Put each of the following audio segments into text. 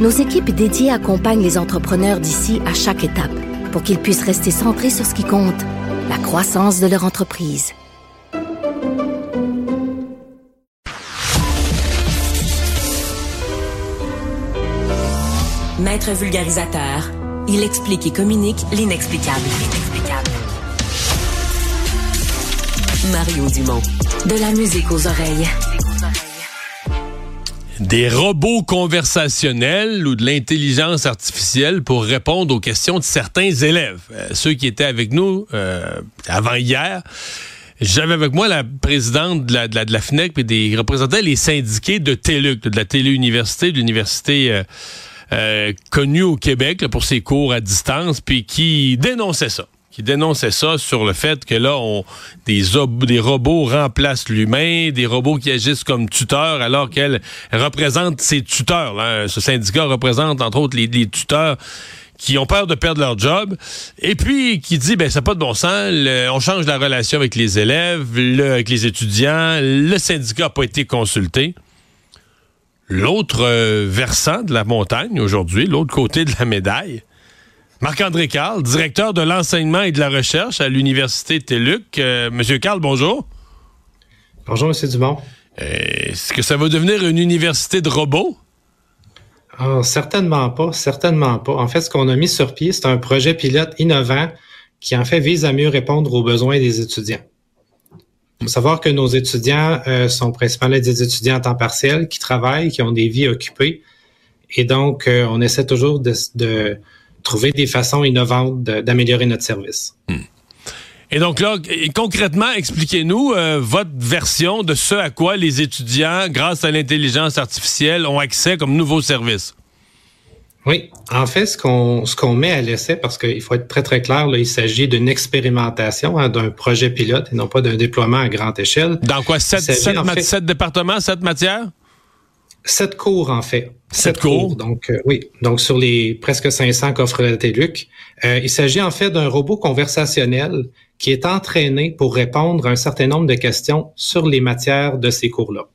nos équipes dédiées accompagnent les entrepreneurs d'ici à chaque étape pour qu'ils puissent rester centrés sur ce qui compte, la croissance de leur entreprise. Maître vulgarisateur, il explique et communique l'inexplicable. Mario Dumont. De la musique aux oreilles. Des robots conversationnels ou de l'intelligence artificielle pour répondre aux questions de certains élèves. Euh, ceux qui étaient avec nous euh, avant hier. J'avais avec moi la présidente de la, FNEC et des représentants les syndiqués de TELUC, de la Téléuniversité, de l'université euh, connue au Québec pour ses cours à distance, puis qui dénonçait ça dénonçait ça sur le fait que là, des, robots remplacent l'humain, des robots qui agissent comme tuteurs, alors qu'elle représente ses tuteurs. Ce syndicat représente, entre autres, les, tuteurs qui ont peur de perdre leur job, et puis qui dit, ben, c'est pas de bon sens, on change la relation avec les élèves, avec les étudiants, le syndicat n'a pas été consulté. L'autre euh, versant de la montagne aujourd'hui, l'autre côté de la médaille, Marc-André Carl, directeur de l'enseignement et de la recherche à l'Université TELUC. Euh, Monsieur Carl, bonjour. Bonjour, Monsieur Dumont. Euh, Est-ce que ça va devenir une université de robots? Ah, certainement pas, certainement pas. En fait, ce qu'on a mis sur pied, c'est un projet pilote innovant qui en fait vise à mieux répondre aux besoins des étudiants. Il faut savoir que nos étudiants euh, sont principalement des étudiants à temps partiel qui travaillent, qui ont des vies occupées. Et donc, euh, on essaie toujours de, de trouver des façons innovantes d'améliorer notre service. Hmm. Et donc là, concrètement, expliquez-nous euh, votre version de ce à quoi les étudiants, grâce à l'intelligence artificielle, ont accès comme nouveau service. Oui, en fait, ce qu'on ce qu'on met à l'essai, parce qu'il faut être très très clair, là, il s'agit d'une expérimentation, hein, d'un projet pilote et non pas d'un déploiement à grande échelle. Dans quoi? Sept, sept, en fait, sept départements, sept matières? Sept cours, en fait. Sept, cours. cours? Donc, euh, oui. Donc, sur les presque 500 qu'offre la TELUC, euh, il s'agit en fait d'un robot conversationnel qui est entraîné pour répondre à un certain nombre de questions sur les matières de ces cours-là.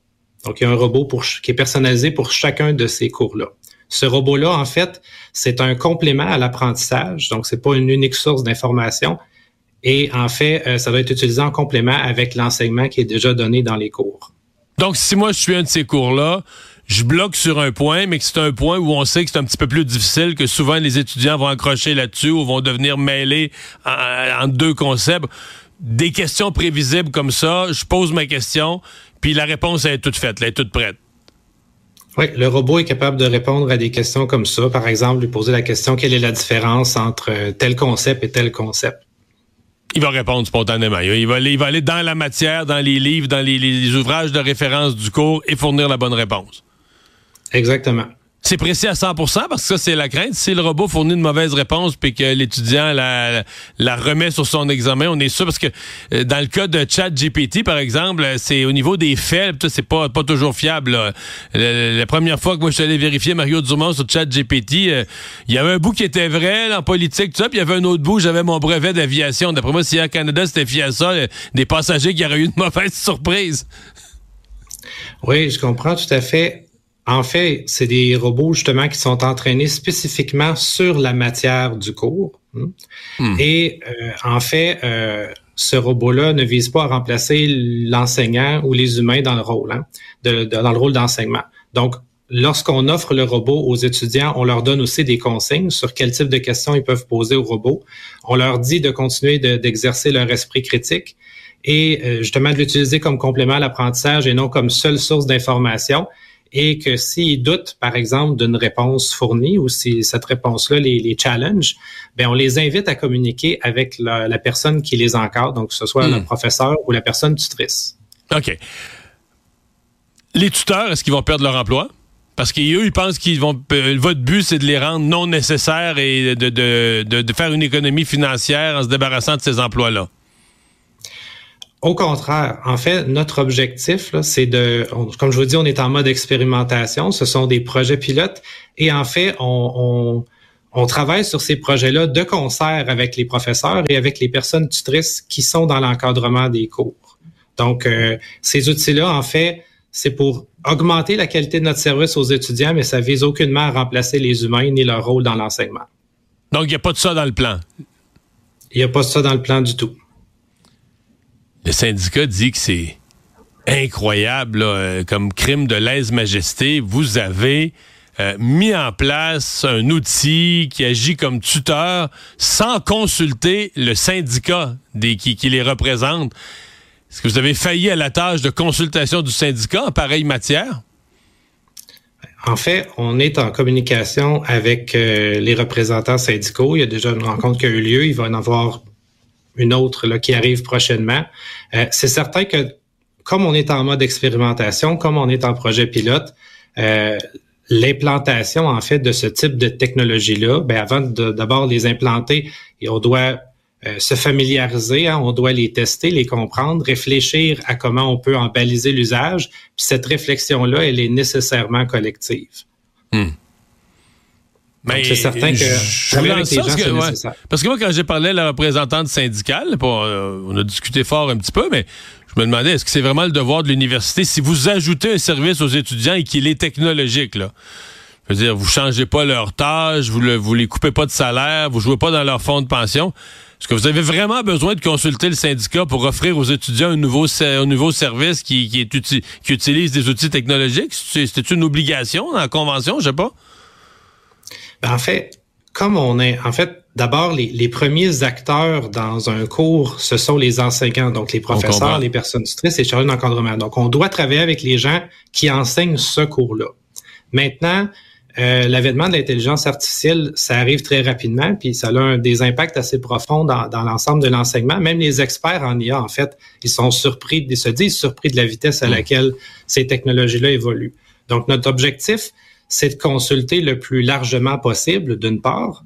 Donc, il y a un robot pour, qui est personnalisé pour chacun de ces cours-là. Ce robot-là, en fait, c'est un complément à l'apprentissage. Donc, c'est pas une unique source d'information. Et en fait, euh, ça doit être utilisé en complément avec l'enseignement qui est déjà donné dans les cours. Donc, si moi je suis un de ces cours-là, je bloque sur un point, mais que c'est un point où on sait que c'est un petit peu plus difficile, que souvent les étudiants vont accrocher là-dessus ou vont devenir mêlés en, en, deux concepts. Des questions prévisibles comme ça, je pose ma question, puis la réponse elle est toute faite, elle est toute prête. Oui, le robot est capable de répondre à des questions comme ça. Par exemple, lui poser la question quelle est la différence entre tel concept et tel concept? Il va répondre spontanément. Il va, aller, il va aller dans la matière, dans les livres, dans les, les ouvrages de référence du cours et fournir la bonne réponse. Exactement. C'est précis à 100% parce que ça, c'est la crainte. Si le robot fournit une mauvaise réponse puis que l'étudiant la, la, remet sur son examen, on est sûr parce que euh, dans le cas de ChatGPT, par exemple, c'est au niveau des faits, c'est pas, pas toujours fiable. La, la, première fois que moi je suis allé vérifier Mario Dumont sur ChatGPT, euh, il y avait un bout qui était vrai là, en politique, tout ça, puis il y avait un autre bout, j'avais mon brevet d'aviation. D'après moi, si Air Canada s'était fié à ça, euh, des passagers qui auraient eu une mauvaise surprise. Oui, je comprends tout à fait. En fait, c'est des robots justement qui sont entraînés spécifiquement sur la matière du cours. Hmm. Et euh, en fait, euh, ce robot-là ne vise pas à remplacer l'enseignant ou les humains dans le rôle, hein, de, de, dans le rôle d'enseignement. Donc, lorsqu'on offre le robot aux étudiants, on leur donne aussi des consignes sur quel type de questions ils peuvent poser au robot. On leur dit de continuer d'exercer leur esprit critique et euh, justement de l'utiliser comme complément à l'apprentissage et non comme seule source d'information et que s'ils doutent, par exemple, d'une réponse fournie ou si cette réponse-là les, les challenge, ben on les invite à communiquer avec la, la personne qui les encadre, donc que ce soit hmm. le professeur ou la personne tutrice. OK. Les tuteurs, est-ce qu'ils vont perdre leur emploi? Parce qu'eux, ils pensent qu'ils vont. votre but, c'est de les rendre non nécessaires et de, de, de faire une économie financière en se débarrassant de ces emplois-là. Au contraire, en fait, notre objectif, c'est de, comme je vous dis, on est en mode expérimentation. Ce sont des projets pilotes et en fait, on, on, travaille sur ces projets-là de concert avec les professeurs et avec les personnes tutrices qui sont dans l'encadrement des cours. Donc, euh, ces outils-là, en fait, c'est pour augmenter la qualité de notre service aux étudiants, mais ça vise aucunement à remplacer les humains ni leur rôle dans l'enseignement. Donc, il n'y a pas de ça dans le plan? Il n'y a pas de ça dans le plan du tout le syndicat dit que c'est incroyable euh, comme crime de lèse-majesté. Vous avez euh, mis en place un outil qui agit comme tuteur sans consulter le syndicat qui, les représente. Est-ce que vous avez failli à la tâche de consultation du syndicat en pareille matière? En fait, on est en communication avec euh, les représentants syndicaux. Il y a déjà une rencontre qui a eu lieu. Il va en avoir une autre là, qui arrive prochainement. Euh, c'est certain que comme on est en mode expérimentation, comme on est en projet pilote, euh, l'implantation en fait de ce type de technologie-là, ben avant d'abord les implanter, on doit euh, se familiariser, hein, on doit les tester, les comprendre, réfléchir à comment on peut en baliser l'usage. Puis cette réflexion-là, elle est nécésairement collective. Hmm. Mais c'est certain que je Parce que moi, quand j'ai parlé à la représentante syndicale, euh, on a discuté fort un petit peu, mais je me demandais, est-ce que c'est vraiment le devoir de l'université? Si vous ajoutez un service aux étudiants et qu'il est technologique, là? Je veux dire, vous changez pas leur tâche, vous, le, vous les coupez pas de salaire, vous jouez pas dans leur fonds de pension. Est-ce que vous avez vraiment besoin de consulter le syndicat pour offrir aux étudiants un nouveau, un nouveau service qui, qui, est qui utilise des outils technologiques? C'est une obligation dans la convention, je sais pas? En fait, comme on est, en fait, d'abord, les, premiers acteurs dans un cours, ce sont les enseignants, donc les professeurs, les personnes tutrices et chargés d'encadrement. Donc, on doit travailler avec les gens qui enseignent ce cours-là. Maintenant, euh, l'avènement de l'intelligence artificielle, ça arrive très rapidement, puis ça a un, des impacts assez profonds dans, dans l'ensemble de l'enseignement. Même les experts en IA, en fait, ils sont surpris, ils se disent surpris de la vitesse à mm. laquelle ces technologies-là évoluent. Donc, notre objectif, c'est de consulter le plus largement possible, d'une part,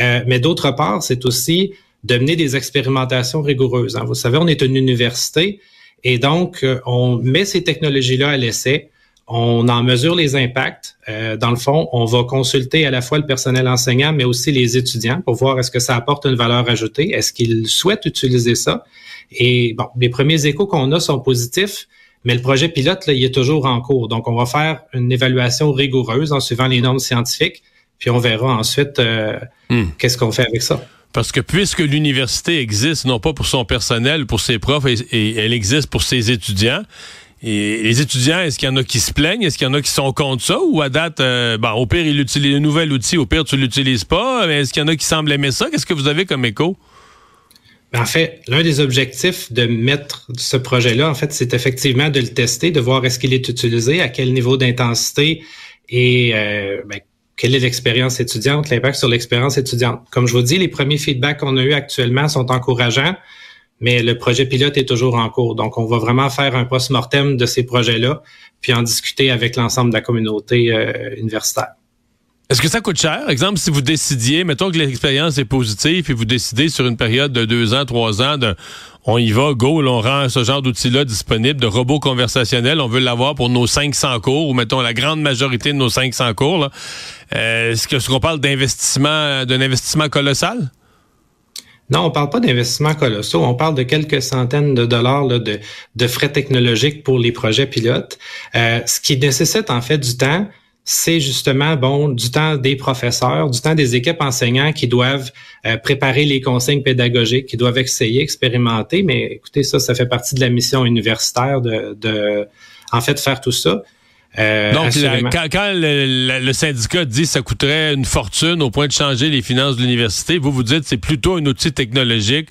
euh, mais d'autre part, c'est aussi de mener des expérimentations rigoureuses. Hein. Vous savez, on est une université et donc euh, on met ces technologies-là à l'essai, on en mesure les impacts. Euh, dans le fond, on va consulter à la fois le personnel enseignant, mais aussi les étudiants pour voir est-ce que ça apporte une valeur ajoutée, est-ce qu'ils souhaitent utiliser ça. Et bon, les premiers échos qu'on a sont positifs, mais le projet pilote, là, il est toujours en cours. Donc, on va faire une évaluation rigoureuse en suivant les normes scientifiques, puis on verra ensuite euh, hmm. qu'est-ce qu'on fait avec ça. Parce que puisque l'université existe, non pas pour son personnel, pour ses profs, et, elle existe pour ses étudiants, et les étudiants, est-ce qu'il y en a qui se plaignent? Est-ce qu'il y en a qui sont contre ça? Ou à date, euh, bon, au pire, il utilise un nouvel outil, au pire, tu l'utilises pas. Mais est-ce qu'il y en a qui semblent aimer ça? Qu'est-ce que vous avez comme écho? En fait, l'un des objectifs de mettre ce projet-là, en fait, c'est effectivement de le tester, de voir est-ce qu'il est utilisé, à quel niveau d'intensité et euh, ben, quelle est l'expérience étudiante, l'impact sur l'expérience étudiante. Comme je vous dis, les premiers feedbacks qu'on a eus actuellement sont encourageants, mais le projet pilote est toujours en cours. Donc, on va vraiment faire un post-mortem de ces projets-là, puis en discuter avec l'ensemble de la communauté euh, universitaire. Est-ce que ça coûte cher? Exemple, si vous décidiez, mettons que l'expérience est positive et vous décidez sur une période de deux ans, trois ans, de on y va, go, on rend ce genre d'outil-là disponible, de robots conversationnels, on veut l'avoir pour nos 500 cours, ou mettons la grande majorité de nos 500 cours. Euh, est-ce que ce qu'on parle d'investissement, d'un investissement colossal? Non, on parle pas d'investissement colossaux. On parle de quelques centaines de dollars de, de, frais technologiques pour les projets pilotes, euh, ce qui nécessite en fait du temps c'est justement bon du temps des professeurs, du temps des équipes enseignants qui doivent euh, préparer les consignes pédagogiques, qui doivent essayer, expérimenter. Mais écoutez, ça, ça fait partie de la mission universitaire de, de en fait, faire tout ça. Euh, Donc, quand, le, syndicat dit que ça coûterait une fortune au point de changer les finances de l'université, vous vous dites c'est plutôt un outil technologique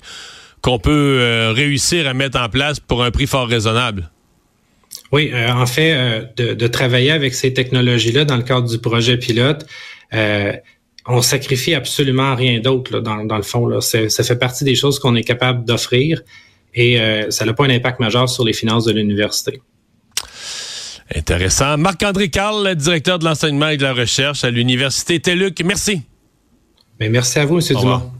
qu'on peut euh, réussir à mettre en place pour un prix fort raisonnable. Oui, euh, en fait, euh, de, travailler avec ces technologies-là dans le cadre du projet pilote, euh, on sacrifie absolument rien d'autre dans, dans, le fond. Là. Ça fait partie des choses qu'on est capable d'offrir et ça n'a pas un impact majeur sur les finances de l'université. Intéressant. Marc-André Carl, directeur de l'enseignement et de la recherche à l'Université TELUC. Merci. Mais merci à vous, M. Dumont.